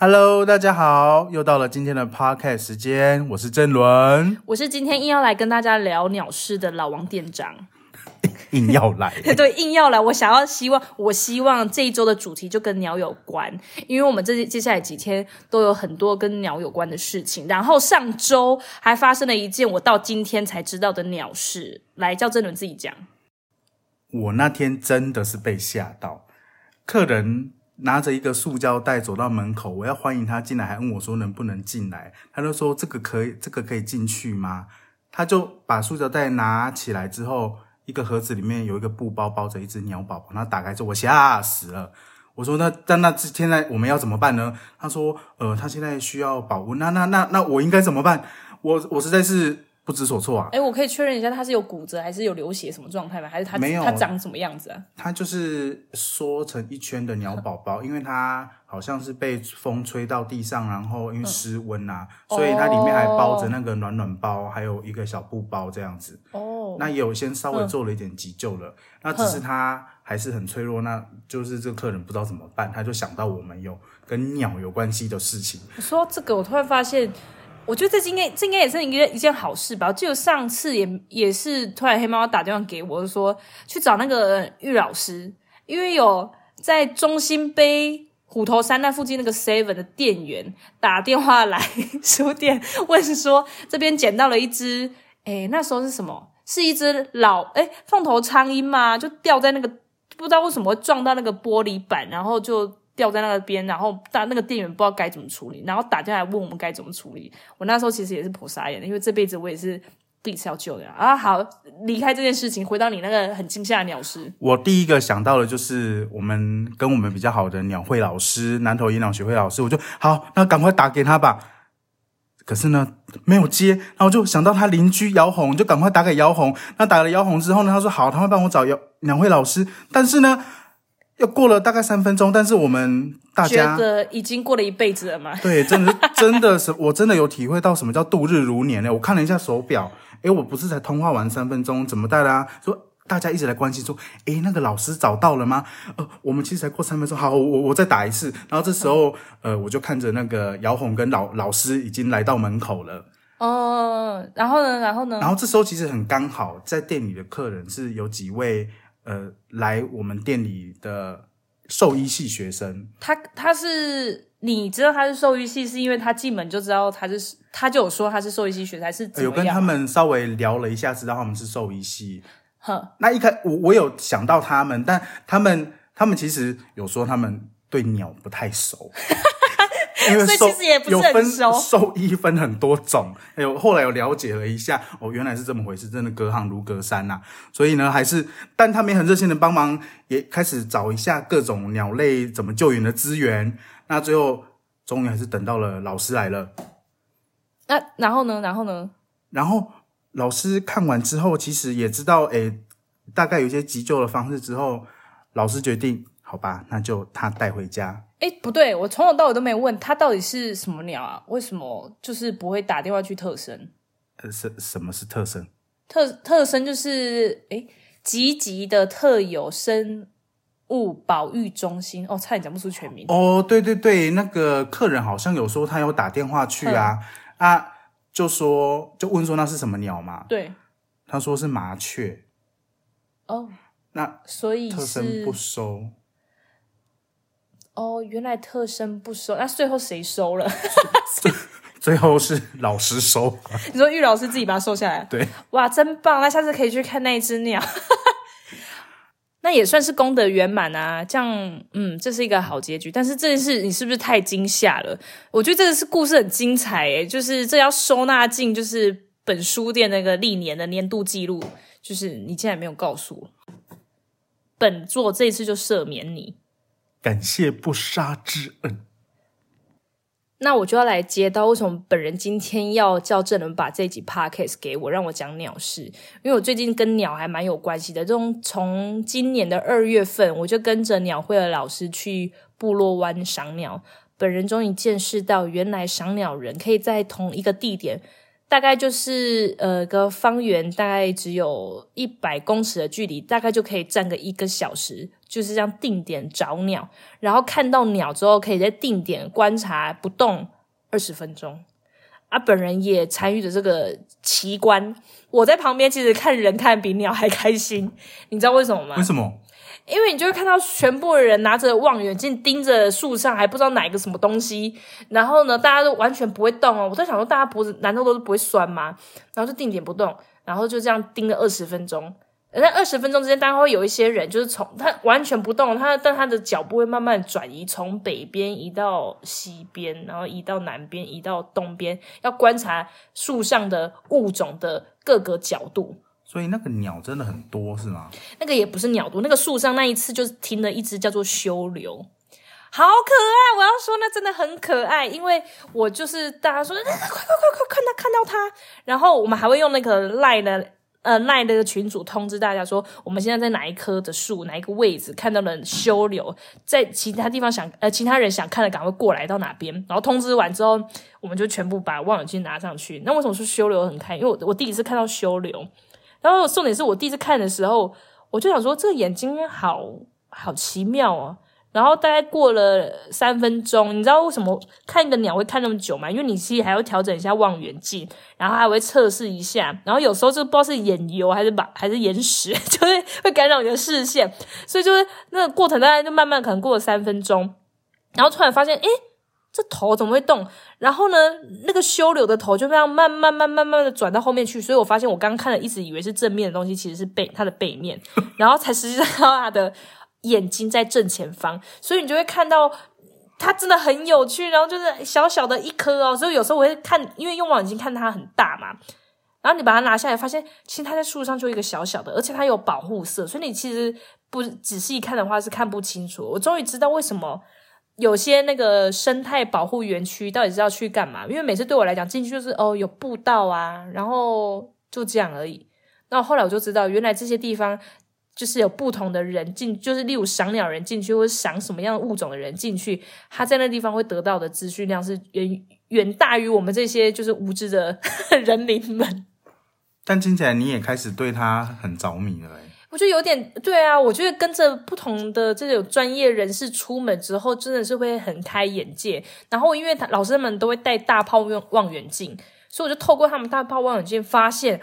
Hello，大家好，又到了今天的 Podcast 时间，我是郑伦，我是今天硬要来跟大家聊鸟事的老王店长，硬要来，对，硬要来。我想要希望，我希望这一周的主题就跟鸟有关，因为我们这接下来几天都有很多跟鸟有关的事情。然后上周还发生了一件我到今天才知道的鸟事，来叫郑伦自己讲。我那天真的是被吓到，客人。拿着一个塑胶袋走到门口，我要欢迎他进来，还问我说能不能进来。他就说这个可以，这个可以进去吗？他就把塑胶袋拿起来之后，一个盒子里面有一个布包包着一只鸟宝宝。他打开之后，我吓死了。我说那但那现在我们要怎么办呢？他说呃，他现在需要保温。那那那那我应该怎么办？我我实在是。不知所措啊！哎，我可以确认一下，他是有骨折还是有流血什么状态吗？还是他没有？他长什么样子啊？他就是缩成一圈的鸟宝宝，因为他好像是被风吹到地上，然后因为失温啊，所以它里面还包着那个暖暖包，还有一个小布包这样子。哦，那也有先稍微做了一点急救了，那只是他还是很脆弱，那就是这个客人不知道怎么办，他就想到我们有跟鸟有关系的事情。说这个，我突然发现。我觉得这应该这应该也是一个一件好事吧。就上次也也是突然黑猫打电话给我，说去找那个玉老师，因为有在中心杯虎头山那附近那个 Seven 的店员打电话来书店问说，这边捡到了一只，哎，那时候是什么？是一只老哎凤头苍鹰吗？就掉在那个不知道为什么会撞到那个玻璃板，然后就。掉在那边，然后大那个店员不知道该怎么处理，然后打电话来问我们该怎么处理。我那时候其实也是颇傻眼的，因为这辈子我也是第一次要救的啊。好，离开这件事情，回到你那个很惊吓的鸟事。我第一个想到的就是我们跟我们比较好的鸟会老师，南投野鸟学会老师，我就好，那赶快打给他吧。可是呢，没有接，然后就想到他邻居姚红，就赶快打给姚红。那打了姚红之后呢，他说好，他会帮我找姚鸟会老师，但是呢。又过了大概三分钟，但是我们大家觉得已经过了一辈子了嘛？对，真的真的是，我真的有体会到什么叫度日如年呢？我看了一下手表，诶，我不是才通话完三分钟，怎么带啦？说大家一直来关心说，诶，那个老师找到了吗？呃，我们其实才过三分钟，好，我我再打一次。然后这时候，呃，我就看着那个姚红跟老老师已经来到门口了。哦，然后呢？然后呢？然后这时候其实很刚好，在店里的客人是有几位。呃，来我们店里的兽医系学生，他他是你知道他是兽医系，是因为他进门就知道他是，他就有说他是兽医系学生，还是有跟他们稍微聊了一下，知道他们是兽医系。呵，那一开我我有想到他们，但他们他们其实有说他们对鸟不太熟。因为兽有分 兽医分很多种，有后来有了解了一下，哦，原来是这么回事，真的隔行如隔山呐。所以呢，还是，但他们也很热心的帮忙，也开始找一下各种鸟类怎么救援的资源。那最后终于还是等到了老师来了。那然后呢？然后呢？然后老师看完之后，其实也知道，诶，大概有一些急救的方式之后，老师决定，好吧，那就他带回家。哎，不对，我从头到尾都没问他到底是什么鸟啊？为什么就是不会打电话去特生？呃，什什么是特生？特特生就是哎，积极的特有生物保育中心。哦，差点讲不出全名。哦，对对对，那个客人好像有说他有打电话去啊啊，就说就问说那是什么鸟嘛？对，他说是麻雀。哦，那所以特生不收。哦，原来特生不收，那最后谁收了？最后是老师收。你说玉老师自己把它收下来？对，哇，真棒！那下次可以去看那一只鸟，那也算是功德圆满啊。这样，嗯，这是一个好结局。但是这件事你是不是太惊吓了？我觉得这个是故事很精彩诶，就是这要收纳进就是本书店那个历年的年度记录，就是你竟然没有告诉我，本座这一次就赦免你。感谢不杀之恩。那我就要来接到为什么本人今天要叫郑人把这集 podcast 给我，让我讲鸟事，因为我最近跟鸟还蛮有关系的。这种从今年的二月份，我就跟着鸟会的老师去部落湾赏鸟，本人终于见识到，原来赏鸟人可以在同一个地点。大概就是呃个方圆大概只有一百公尺的距离，大概就可以站个一个小时，就是这样定点找鸟，然后看到鸟之后，可以在定点观察不动二十分钟。啊，本人也参与了这个奇观，我在旁边其实看人看比鸟还开心，你知道为什么吗？为什么？因为你就会看到全部的人拿着望远镜盯着树上，还不知道哪一个什么东西。然后呢，大家都完全不会动哦。我在想说，大家脖子难道都是不会酸吗？然后就定点不动，然后就这样盯了二十分钟。在二十分钟之间，当然会有一些人就是从他完全不动，他但他的脚步会慢慢转移，从北边移到西边，然后移到南边，移到东边，要观察树上的物种的各个角度。所以那个鸟真的很多是吗？那个也不是鸟多，那个树上那一次就是停了一只叫做修流，好可爱！我要说那真的很可爱，因为我就是大家说快快快快看到看到它，然后我们还会用那个赖的呃赖的群主通知大家说我们现在在哪一棵的树哪一个位置看到了修流，在其他地方想呃其他人想看的赶快过来到哪边，然后通知完之后我们就全部把望远镜拿上去。那为什么说修流很开？因为我我第一次看到修流。然后重点是我第一次看的时候，我就想说这个眼睛好好奇妙哦。然后大概过了三分钟，你知道为什么看一个鸟会看那么久吗？因为你其实还要调整一下望远镜，然后还会测试一下，然后有时候就不知道是眼油还是把还是眼屎，就会会干扰你的视线，所以就是那个过程大概就慢慢可能过了三分钟，然后突然发现，诶这头怎么会动？然后呢，那个修柳的头就这样慢慢、慢、慢慢的转到后面去。所以我发现，我刚刚看了一直以为是正面的东西，其实是背它的背面，然后才实际上看到它的眼睛在正前方。所以你就会看到它真的很有趣。然后就是小小的一颗哦，所以有时候我会看，因为用望远镜看它很大嘛。然后你把它拿下来，发现其实它在树上就一个小小的，而且它有保护色，所以你其实不仔细看的话是看不清楚。我终于知道为什么。有些那个生态保护园区到底是要去干嘛？因为每次对我来讲进去就是哦有步道啊，然后就这样而已。那后来我就知道，原来这些地方就是有不同的人进，就是例如赏鸟人进去，或者赏什么样的物种的人进去，他在那地方会得到的资讯量是远远大于我们这些就是无知的人民们。但听起来你也开始对他很着迷了。我觉得有点对啊，我觉得跟着不同的这种专业人士出门之后，真的是会很开眼界。然后，因为他老师们都会带大炮望望远镜，所以我就透过他们大炮望远镜，发现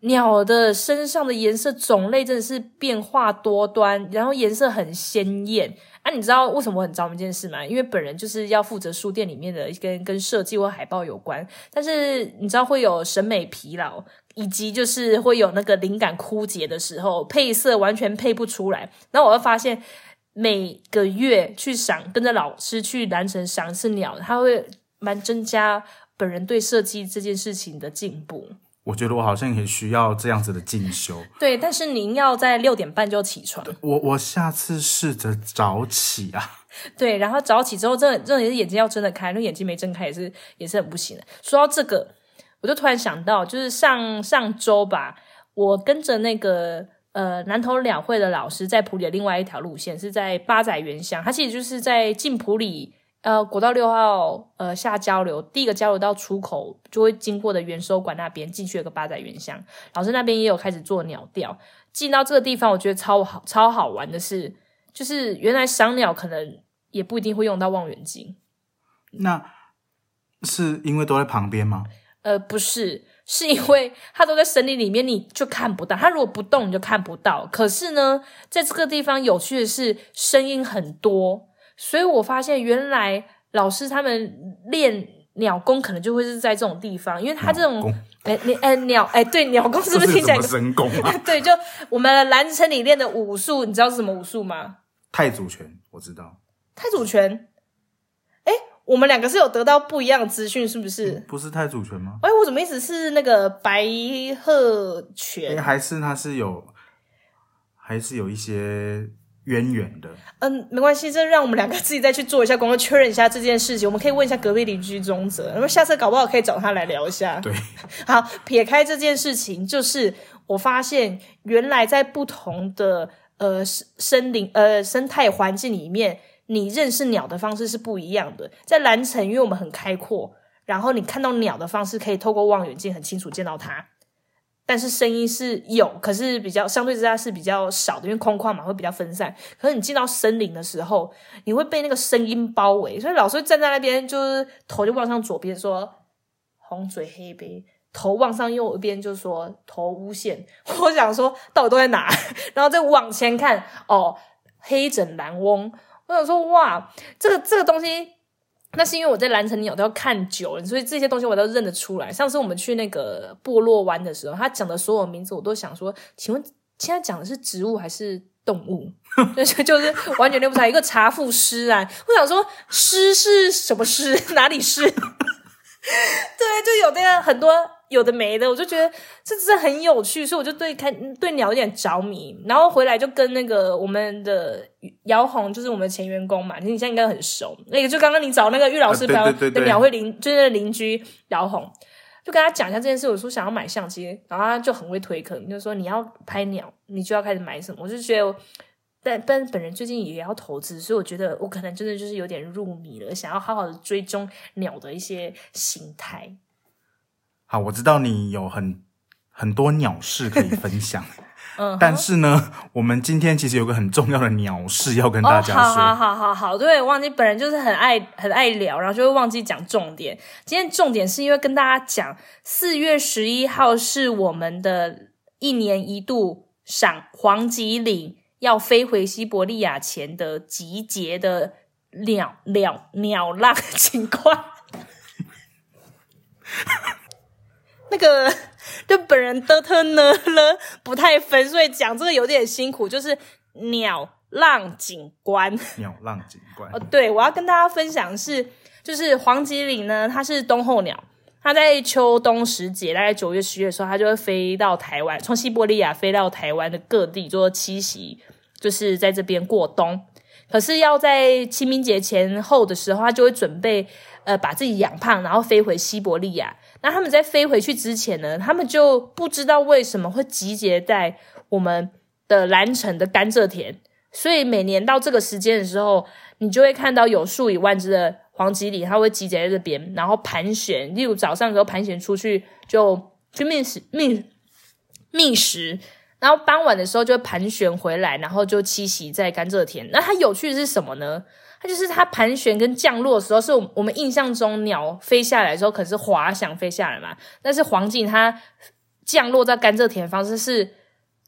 鸟的身上的颜色种类真的是变化多端，然后颜色很鲜艳。啊，你知道为什么我很着迷这件事吗？因为本人就是要负责书店里面的跟跟设计或海报有关，但是你知道会有审美疲劳。以及就是会有那个灵感枯竭的时候，配色完全配不出来。然后我会发现，每个月去赏，跟着老师去蓝城赏一次鸟，他会蛮增加本人对设计这件事情的进步。我觉得我好像也需要这样子的进修。对，但是您要在六点半就起床。我我下次试着早起啊。对，然后早起之后，真的真的是眼睛要睁得开，那眼睛没睁开也是也是很不行的。说到这个。我就突然想到，就是上上周吧，我跟着那个呃南投两会的老师在普里的另外一条路线，是在八仔原乡。它其实就是在进普里呃国道六号呃下交流第一个交流道出口就会经过的原收馆那边进去有个八仔原乡。老师那边也有开始做鸟调。进到这个地方，我觉得超好超好玩的是，就是原来赏鸟可能也不一定会用到望远镜。那是因为都在旁边吗？呃，不是，是因为它都在森林里面，你就看不到。它如果不动，你就看不到。可是呢，在这个地方有趣的是，声音很多，所以我发现原来老师他们练鸟功可能就会是在这种地方，因为他这种哎，你哎鸟哎，对鸟功是不是听起来神功啊？对，就我们蓝城里练的武术，你知道是什么武术吗？太祖拳，我知道。太祖拳。我们两个是有得到不一样的资讯，是不是？不是太主权吗？哎，我怎么意思是那个白鹤拳？还是它是有，还是有一些渊源的。嗯，没关系，这让我们两个自己再去做一下功课，确认一下这件事情。我们可以问一下隔壁邻居宗泽，那么下次搞不好可以找他来聊一下。对，好，撇开这件事情，就是我发现原来在不同的呃生森林呃生态环境里面，你认识鸟的方式是不一样的。在蓝城，因为我们很开阔，然后你看到鸟的方式可以透过望远镜很清楚见到它。但是声音是有，可是比较相对之下是比较少的，因为空旷嘛，会比较分散。可是你进到森林的时候，你会被那个声音包围，所以老师站在那边，就是头就望向左边说红嘴黑背，头望上右边就说头乌线。我想说到底都在哪？然后再往前看，哦，黑枕蓝翁。我想说哇，这个这个东西。那是因为我在蓝城鸟都要看久了，所以这些东西我都认得出来。上次我们去那个部落湾的时候，他讲的所有名字我都想说，请问现在讲的是植物还是动物？就是就是完全认不出来。一个茶赋诗啊，我想说诗是什么诗？哪里诗？对，就有那样很多。有的没的，我就觉得这真的很有趣，所以我就对看对鸟有点着迷。然后回来就跟那个我们的姚红，就是我们前员工嘛，你现在应该很熟。那个就刚刚你找那个玉老师聊的鸟会邻，就是邻居姚红，就跟他讲一下这件事。我说想要买相机，然后他就很会推坑，就说你要拍鸟，你就要开始买什么。我就觉得，但但本人最近也要投资，所以我觉得我可能真的就是有点入迷了，想要好好的追踪鸟的一些形态。好，我知道你有很很多鸟事可以分享，嗯，但是呢，我们今天其实有个很重要的鸟事要跟大家说。好好好好，对，忘记本人就是很爱很爱聊，然后就会忘记讲重点。今天重点是因为跟大家讲，四月十一号是我们的一年一度赏黄吉岭要飞回西伯利亚前的集结的鸟鸟鸟浪 情况。那个 就本人的特呢了不太分，所以讲这个有点辛苦。就是鸟浪景观，鸟浪景观 哦，对，我要跟大家分享是，就是黄吉岭呢，它是冬候鸟，它在秋冬时节，大概九月、十月的时候，它就会飞到台湾，从西伯利亚飞到台湾的各地做栖息，就是在这边过冬。可是要在清明节前后的时候，它就会准备呃把自己养胖，然后飞回西伯利亚。那他们在飞回去之前呢，他们就不知道为什么会集结在我们的蓝城的甘蔗田，所以每年到这个时间的时候，你就会看到有数以万只的黄吉里，它会集结在这边，然后盘旋。例如早上的时候盘旋出去，就去觅食、觅觅食，然后傍晚的时候就会盘旋回来，然后就栖息在甘蔗田。那它有趣的是什么呢？它就是它盘旋跟降落的时候，是我们印象中鸟飞下来的时候，可是滑翔飞下来嘛。但是黄景它降落在甘蔗田方式是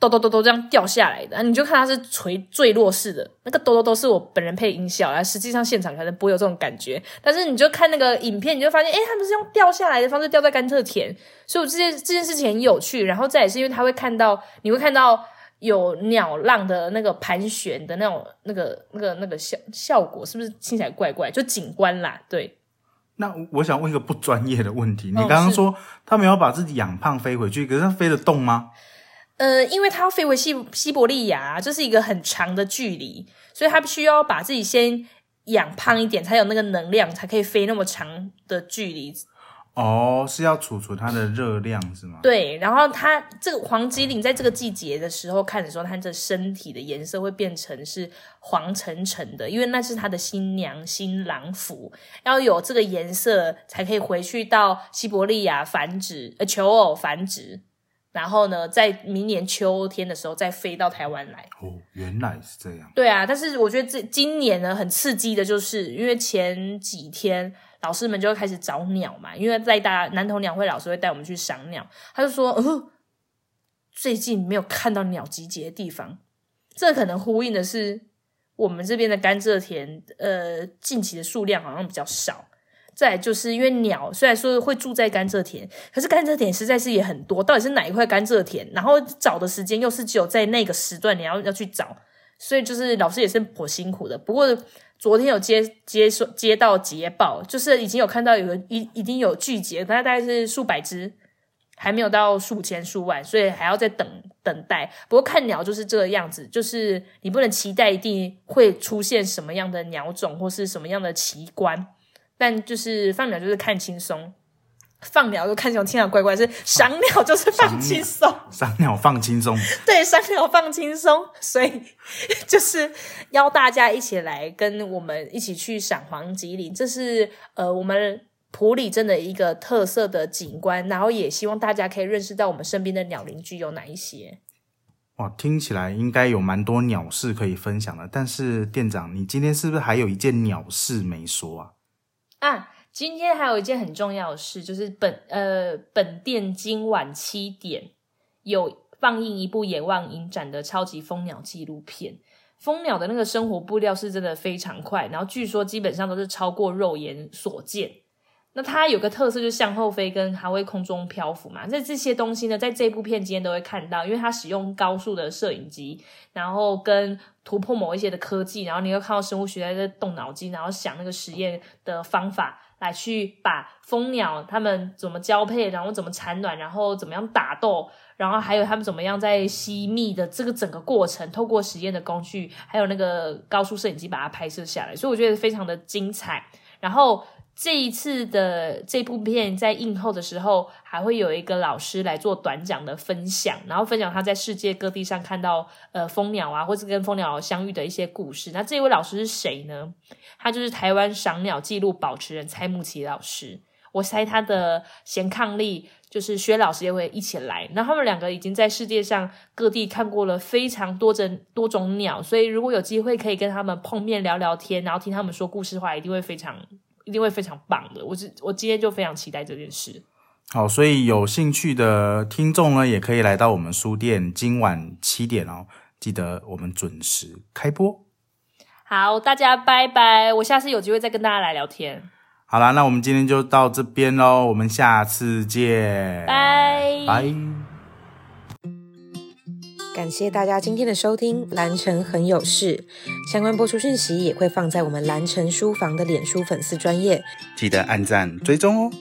咚咚咚咚这样掉下来的，你就看它是垂坠落式的。那个咚咚咚是我本人配音效啊，实际上现场可能不会有这种感觉。但是你就看那个影片，你就发现，诶，他们是用掉下来的方式掉在甘蔗田，所以我这件这件事情很有趣。然后再也是因为他会看到，你会看到。有鸟浪的那个盘旋的那种、那个、那个、那个效效果，是不是听起来怪怪？就景观啦，对。那我想问一个不专业的问题，你刚刚说他没有把自己养胖飞回去，可是他飞得动吗？呃，因为他要飞回西西伯利亚，这是一个很长的距离，所以他必须要把自己先养胖一点，才有那个能量，才可以飞那么长的距离。哦，是要储存它的热量是吗？对，然后它这个黄吉岭在这个季节的时候看的时候，它的身体的颜色会变成是黄橙橙的，因为那是它的新娘新郎服，要有这个颜色才可以回去到西伯利亚繁殖呃求偶繁殖，然后呢，在明年秋天的时候再飞到台湾来。哦，原来是这样。对啊，但是我觉得这今年呢很刺激的，就是因为前几天。老师们就会开始找鸟嘛，因为在大南投鸟会，老师会带我们去赏鸟。他就说：“呃，最近没有看到鸟集结的地方，这可能呼应的是我们这边的甘蔗田，呃，近期的数量好像比较少。再就是因为鸟虽然说会住在甘蔗田，可是甘蔗田实在是也很多，到底是哪一块甘蔗田？然后找的时间又是只有在那个时段你要要去找，所以就是老师也是颇辛苦的。不过。昨天有接接收接到捷报，就是已经有看到有个一已经有拒绝，大概大概是数百只，还没有到数千数万，所以还要再等等待。不过看鸟就是这个样子，就是你不能期待一定会出现什么样的鸟种或是什么样的奇观，但就是放鸟就是看轻松。放鸟就看轻松听起来怪怪，是赏鸟就是放轻松，赏鸟放轻松，对，赏鸟放轻松，所以 就是邀大家一起来跟我们一起去赏黄吉林，这是呃我们普里镇的一个特色的景观，然后也希望大家可以认识到我们身边的鸟邻居有哪一些。哇，听起来应该有蛮多鸟事可以分享的，但是店长，你今天是不是还有一件鸟事没说啊？啊。今天还有一件很重要的事，就是本呃本店今晚七点有放映一部野望影展的超级蜂鸟纪录片。蜂鸟的那个生活步调是真的非常快，然后据说基本上都是超过肉眼所见。那它有个特色就是向后飞跟还会空中漂浮嘛。那这些东西呢，在这部片今天都会看到，因为它使用高速的摄影机，然后跟突破某一些的科技，然后你会看到生物学家在动脑筋，然后想那个实验的方法。来去把蜂鸟它们怎么交配，然后怎么产卵，然后怎么样打斗，然后还有它们怎么样在吸蜜的这个整个过程，透过实验的工具，还有那个高速摄影机把它拍摄下来，所以我觉得非常的精彩。然后。这一次的这部片在映后的时候，还会有一个老师来做短讲的分享，然后分享他在世界各地上看到呃蜂鸟啊，或是跟蜂鸟相遇的一些故事。那这位老师是谁呢？他就是台湾赏鸟记录保持人蔡木奇老师。我猜他的贤抗力就是薛老师也会一起来。那他们两个已经在世界上各地看过了非常多种多种鸟，所以如果有机会可以跟他们碰面聊聊天，然后听他们说故事的话，一定会非常。一定会非常棒的，我是我今天就非常期待这件事。好，所以有兴趣的听众呢，也可以来到我们书店，今晚七点哦，记得我们准时开播。好，大家拜拜，我下次有机会再跟大家来聊天。好啦，那我们今天就到这边喽，我们下次见，拜拜。感谢大家今天的收听，蓝城很有事，相关播出讯息也会放在我们蓝城书房的脸书粉丝专业，记得按赞追踪哦。